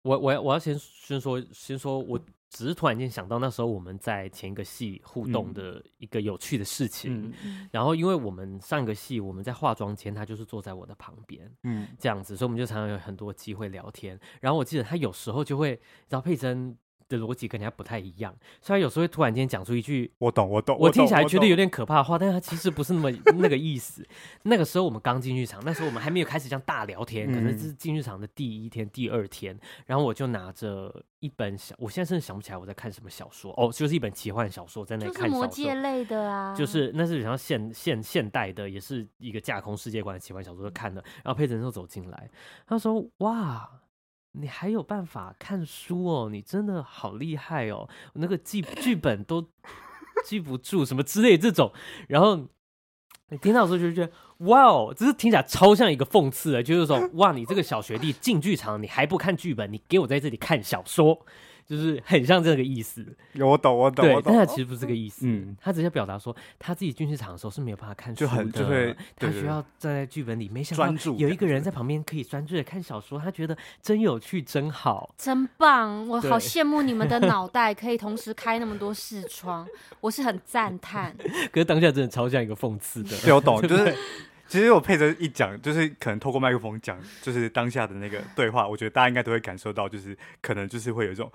我我要我要先先说先说我。只是突然间想到那时候我们在前一个戏互动的一个有趣的事情，嗯、然后因为我们上一个戏我们在化妆间，他就是坐在我的旁边，嗯，这样子，所以我们就常常有很多机会聊天。然后我记得他有时候就会，然后佩甄。的逻辑跟人家不太一样，虽然有时候会突然间讲出一句“我懂，我懂”，我听起来觉得有点可怕的话，但是他其实不是那么 [laughs] 那个意思。那个时候我们刚进剧场，那时候我们还没有开始这样大聊天，可能是进剧场的第一天、第二天，然后我就拿着一本小，我现在甚至想不起来我在看什么小说哦，就是一本奇幻小说在那里看小说，就是魔界类的啊，就是那是比较现现现代的，也是一个架空世界观的奇幻小说看的。然后佩甄就走进来，他说：“哇。”你还有办法看书哦？你真的好厉害哦！那个记剧本都记不住，什么之类这种，然后你听到的时候就觉得哇哦，这是听起来超像一个讽刺的，就是说哇，你这个小学弟进剧场，你还不看剧本，你给我在这里看小说。就是很像这个意思，我懂，我懂，对，我懂。但他其实不是这个意思，嗯，他只是表达说他自己进剧场的时候是没有办法看书的，就很就会，他需要站在剧本里，没想到有一个人在旁边可以专注的看小说，他觉得真有趣，真好，真棒，我好羡慕你们的脑袋可以同时开那么多视窗，我是很赞叹。[laughs] 可是当下真的超像一个讽刺的，对，我懂，就是。[laughs] 其实我配着一讲，就是可能透过麦克风讲，就是当下的那个对话，我觉得大家应该都会感受到，就是可能就是会有一种，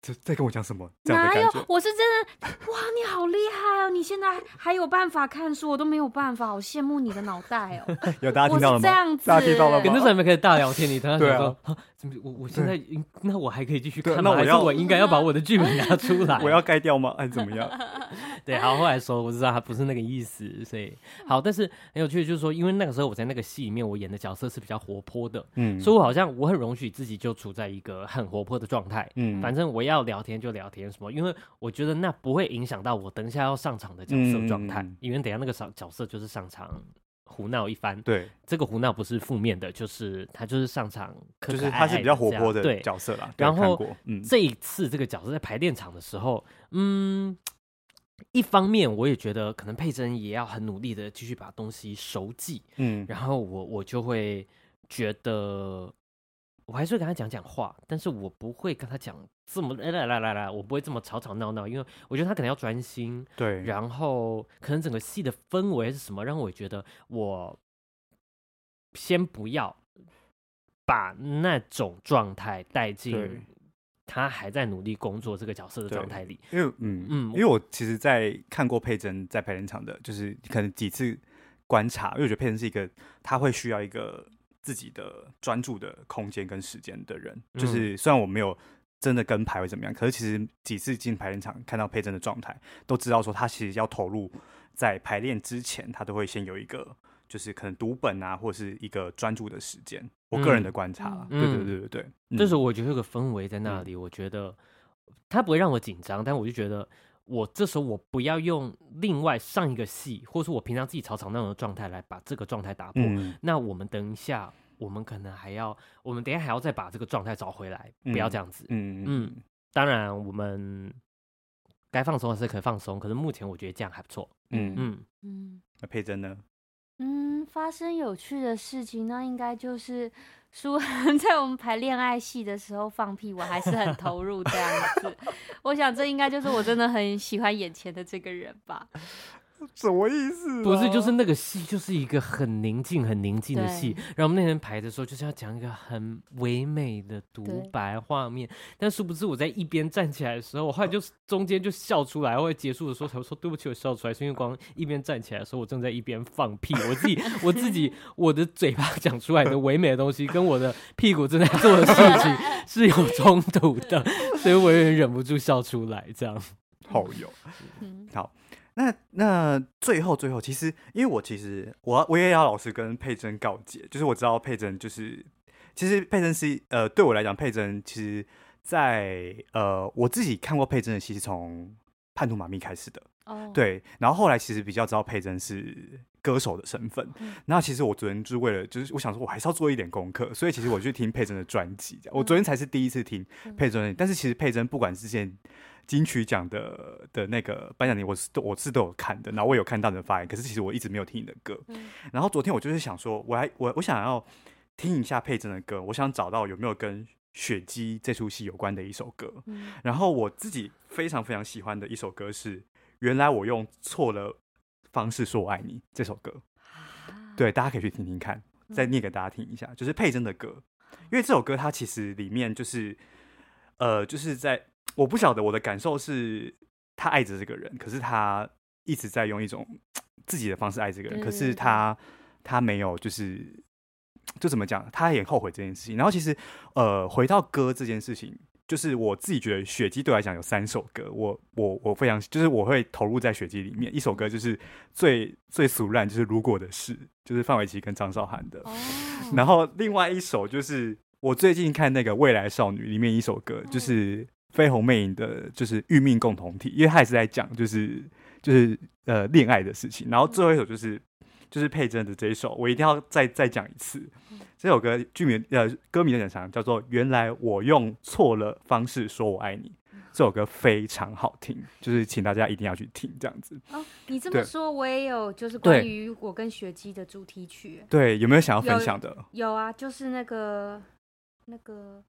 这在跟我讲什么这样的感觉。哪有？我是真的，哇，你好厉害哦！你现在还有办法看书，我都没有办法，好羡慕你的脑袋哦。[laughs] 有大家听到了吗？这样子，大家听到了吗？那时候还没开始大聊天，你刚刚说，啊、怎么我我现在那我还可以继续看吗？还是我应该要把我的剧本拿出 [laughs] 来？我要盖掉吗？还是怎么样？[laughs] 对，好，后来说我知道他不是那个意思，所以好，但是很有趣的就是说，因为那个时候我在那个戏里面，我演的角色是比较活泼的，嗯，所以我好像我很容许自己就处在一个很活泼的状态，嗯，反正我要聊天就聊天什么，因为我觉得那不会影响到我等一下要上场的角色状态，嗯，因为等一下那个角角色就是上场胡闹一番，对，这个胡闹不是负面的，就是他就是上场可可爱爱，就是他是比较活泼的角色啦，然后嗯，这一次这个角色在排练场的时候，嗯。一方面，我也觉得可能佩珍也要很努力的继续把东西熟记，嗯，然后我我就会觉得，我还是会跟他讲讲话，但是我不会跟他讲这么来来来来来，我不会这么吵吵闹闹，因为我觉得他可能要专心，对，然后可能整个戏的氛围是什么，让我觉得我先不要把那种状态带进。他还在努力工作这个角色的状态里，因为嗯嗯，因为我其实，在看过佩珍在排练场的，就是可能几次观察，因为我觉得佩珍是一个他会需要一个自己的专注的空间跟时间的人。嗯、就是虽然我没有真的跟排位怎么样，可是其实几次进排练场看到佩珍的状态，都知道说他其实要投入在排练之前，他都会先有一个。就是可能读本啊，或是一个专注的时间。我个人的观察，嗯、对对对对对。这时候我觉得有个氛围在那里，嗯、我觉得他不会让我紧张，但我就觉得我这时候我不要用另外上一个戏，或者说我平常自己吵吵闹闹的状态来把这个状态打破。嗯、那我们等一下，我们可能还要，我们等一下还要再把这个状态找回来，不要这样子。嗯嗯，嗯。当然，我们该放松还是可以放松，可是目前我觉得这样还不错。嗯嗯嗯。那佩珍呢？嗯，发生有趣的事情，那应该就是书翰 [laughs] 在我们排恋爱戏的时候放屁，我还是很投入这样子。[laughs] 我想这应该就是我真的很喜欢眼前的这个人吧。[laughs] 什么意思？不是，就是那个戏，就是一个很宁静、很宁静的戏。然后我们那天排的时候，就是要讲一个很唯美的独白画面。但殊不知，我在一边站起来的时候，我后来就中间就笑出来。后来结束的时候才说对不起，我笑出来，是因为光一边站起来的时候，我正在一边放屁。我自己，[laughs] 我自己，我的嘴巴讲出来的唯美的东西，跟我的屁股正在做的事情 [laughs] 是有冲突的，所以我有点忍不住笑出来。这样，好有，好。那那最后最后，其实因为我其实我我也要老实跟佩珍告解，就是我知道佩珍就是其实佩珍是呃对我来讲，佩珍其实在呃我自己看过佩珍的戏是从《叛徒马密》开始的哦，对，然后后来其实比较知道佩珍是歌手的身份。嗯、然后其实我昨天就是为了，就是我想说，我还是要做一点功课，所以其实我去听佩珍的专辑。我昨天才是第一次听佩珍，嗯、但是其实佩珍不管之前金曲奖的的那个颁奖礼，我是都我是都有看的，然后我有看到你的发言，可是其实我一直没有听你的歌。嗯、然后昨天我就是想说，我还我我想要听一下佩珍的歌，我想找到有没有跟雪姬这出戏有关的一首歌。嗯、然后我自己非常非常喜欢的一首歌是。原来我用错了方式说我爱你这首歌，对，大家可以去听听看，再念给大家听一下，就是佩珍的歌，因为这首歌它其实里面就是，呃，就是在我不晓得我的感受是，他爱着这个人，可是他一直在用一种自己的方式爱这个人，可是他他没有就是就怎么讲，他也后悔这件事情。然后其实呃，回到歌这件事情。就是我自己觉得雪姬对我来讲有三首歌，我我我非常就是我会投入在雪姬里面。一首歌就是最最俗烂，就是如果的事，就是范玮琪跟张韶涵的。Oh. 然后另外一首就是我最近看那个未来少女里面一首歌，就是绯红魅影的，就是运命共同体，因为他也是在讲就是就是呃恋爱的事情。然后最后一首就是就是佩珍的这一首，我一定要再再讲一次。这首歌剧名呃歌名有点长，叫做《原来我用错了方式说我爱你》。这首歌非常好听，就是请大家一定要去听这样子。哦，你这么说，我也有就是关于我跟雪姬的主题曲。对，有没有想要分享的？有，有啊，就是那个那个，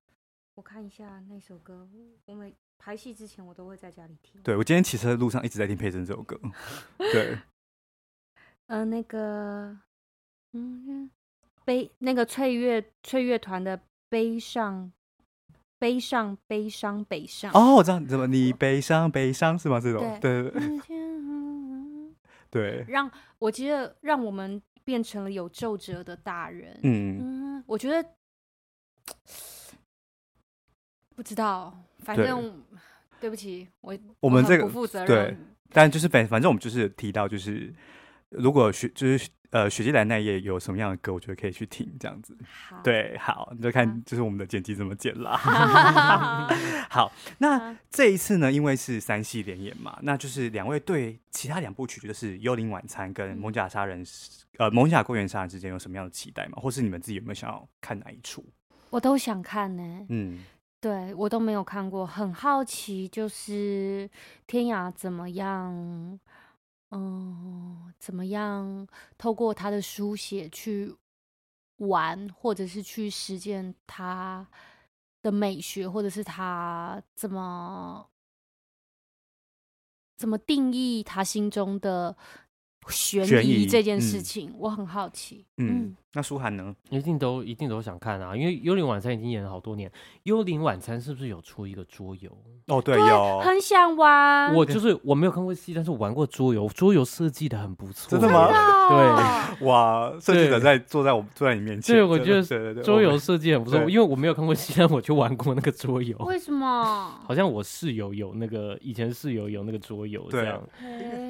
我看一下那首歌。我每排戏之前，我都会在家里听。对，我今天骑车的路上一直在听佩珍这首歌。对，[laughs] [laughs] 呃，那个，嗯。悲那个翠乐翠乐团的悲伤悲伤悲伤北上哦，我知道怎么你悲伤悲伤是吗？这种对对对，对，[laughs] 让我觉得让我们变成了有皱褶的大人。嗯嗯，我觉得不知道，反正对，对不起，我我们这个不负责任，对，但就是反反正我们就是提到就是如果学就是。呃，雪姬兰那一夜有什么样的歌，我觉得可以去听，这样子。好对，好，你就看，就是我们的剪辑怎么剪啦。[laughs] 好，那这一次呢，因为是三系联演嘛，那就是两位对其他两部曲，就是《幽灵晚餐》跟《蒙甲杀人》，呃，《蒙甲公园杀人》之间有什么样的期待吗？或是你们自己有没有想要看哪一出？我都想看呢、欸。嗯，对我都没有看过，很好奇，就是天涯怎么样。嗯，怎么样透过他的书写去玩，或者是去实践他的美学，或者是他怎么怎么定义他心中的悬疑这件事情，嗯、我很好奇。嗯。嗯那舒涵呢？一定都一定都想看啊，因为《幽灵晚餐》已经演了好多年，《幽灵晚餐》是不是有出一个桌游？哦，对，有，很想玩。我就是我没有看过戏，但是我玩过桌游，桌游设计的很不错。真的吗？对，[laughs] 哇，设计者在坐在我坐在你面前。对，我觉得桌游设计很不错，因为我没有看过戏，但我去玩过那个桌游。为什么？[laughs] 好像我室友有那个，以前室友有那个桌游这样。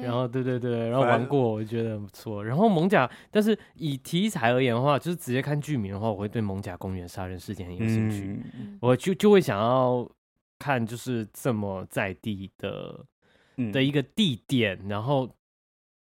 然后，对对对，然后玩过，我觉得很不错。然后蒙甲，但是以题材而言。的话，就是直接看剧名的话，我会对蒙甲公园杀人事件很有兴趣，嗯、我就就会想要看，就是这么在地的、嗯、的一个地点，然后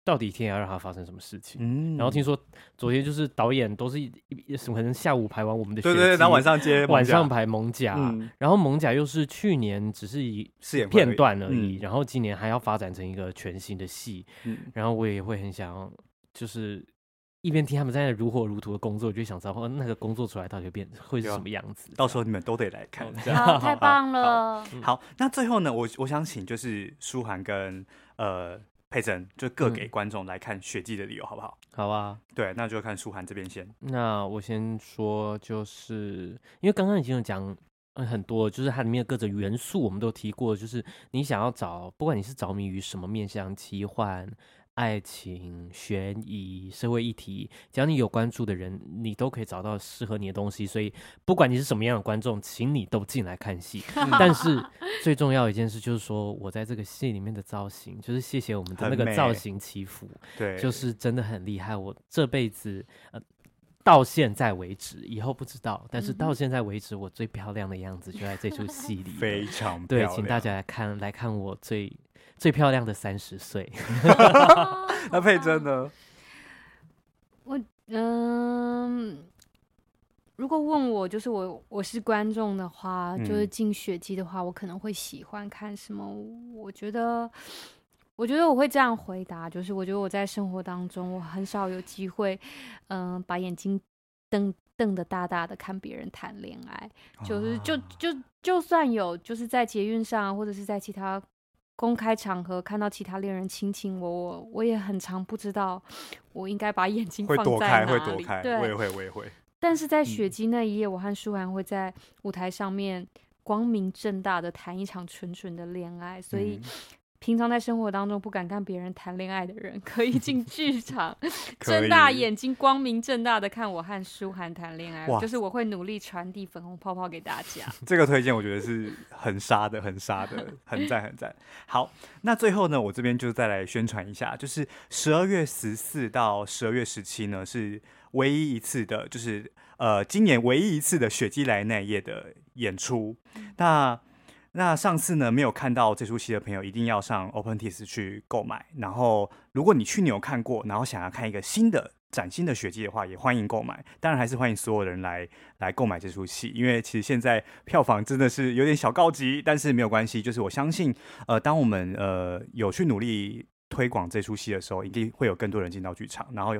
到底天涯让它发生什么事情？嗯、然后听说昨天就是导演都是一什么可能下午排完我们的对对对，然后晚上接晚上排蒙甲，嗯、然后蒙甲又是去年只是一片段而已，嗯、然后今年还要发展成一个全新的戏，嗯、然后我也会很想就是。一边听他们在那如火如荼的工作，我就想知道那个工作出来到底会变会是什么样子。到时候你们都得来看，[laughs] 好，太棒了。好，那最后呢，我我想请就是舒涵跟呃佩珍，就各给观众来看雪季的理由，好不好？好啊，对，那就看舒涵这边先。那我先说，就是因为刚刚已经有讲很多，就是它里面的各种元素我们都提过，就是你想要找，不管你是着迷于什么面向奇幻。爱情、悬疑、社会议题，只要你有关注的人，你都可以找到适合你的东西。所以，不管你是什么样的观众，请你都进来看戏。[laughs] 但是，最重要一件事就是说，我在这个戏里面的造型，就是谢谢我们的那个造型祈福，对，就是真的很厉害。我这辈子，呃，到现在为止，以后不知道，但是到现在为止，我最漂亮的样子就在这出戏里，非常对，请大家来看，来看我最。最漂亮的三十岁。那佩珍呢？我嗯。如果问我，就是我我是观众的话，嗯、就是进雪姬的话，我可能会喜欢看什么？我觉得，我觉得我会这样回答，就是我觉得我在生活当中，我很少有机会，嗯、呃，把眼睛瞪瞪得大大的看别人谈恋爱，就是就就就算有，就是在捷运上或者是在其他公开场合看到其他恋人卿卿我，我我也很常不知道我应该把眼睛放在哪里，会躲开，会躲开，对，我也会，我也会。但是在雪姬那一夜，嗯、我和舒涵会在舞台上面光明正大的谈一场纯纯的恋爱，所以平常在生活当中不敢跟别人谈恋爱的人，可以进 [laughs] 剧场，[laughs] 睁大眼睛光明正大的看我和舒涵谈恋爱，就是我会努力传递粉红泡泡给大家。[laughs] 这个推荐我觉得是很杀的，很杀的，很赞很赞。好，那最后呢，我这边就再来宣传一下，就是十二月十四到十二月十七呢是。唯一一次的，就是呃，今年唯一一次的雪姬来那一夜的演出。那那上次呢，没有看到这出戏的朋友，一定要上 OpenTix 去购买。然后，如果你去年有看过，然后想要看一个新的、崭新的雪姬的话，也欢迎购买。当然，还是欢迎所有人来来购买这出戏，因为其实现在票房真的是有点小告急，但是没有关系。就是我相信，呃，当我们呃有去努力推广这出戏的时候，一定会有更多人进到剧场，然后。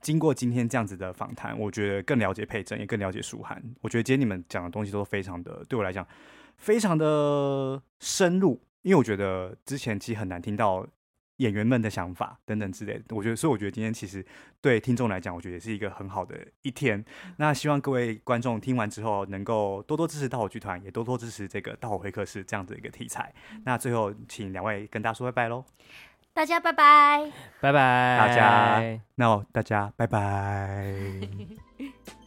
经过今天这样子的访谈，我觉得更了解佩真，也更了解舒涵。我觉得今天你们讲的东西都非常的，对我来讲非常的深入。因为我觉得之前其实很难听到演员们的想法等等之类的。我觉得，所以我觉得今天其实对听众来讲，我觉得也是一个很好的一天。那希望各位观众听完之后，能够多多支持大火剧团，也多多支持这个大火会客室这样子的一个题材。那最后，请两位跟大家说拜拜喽。大家拜拜，拜拜，大家，那大家拜拜。[laughs]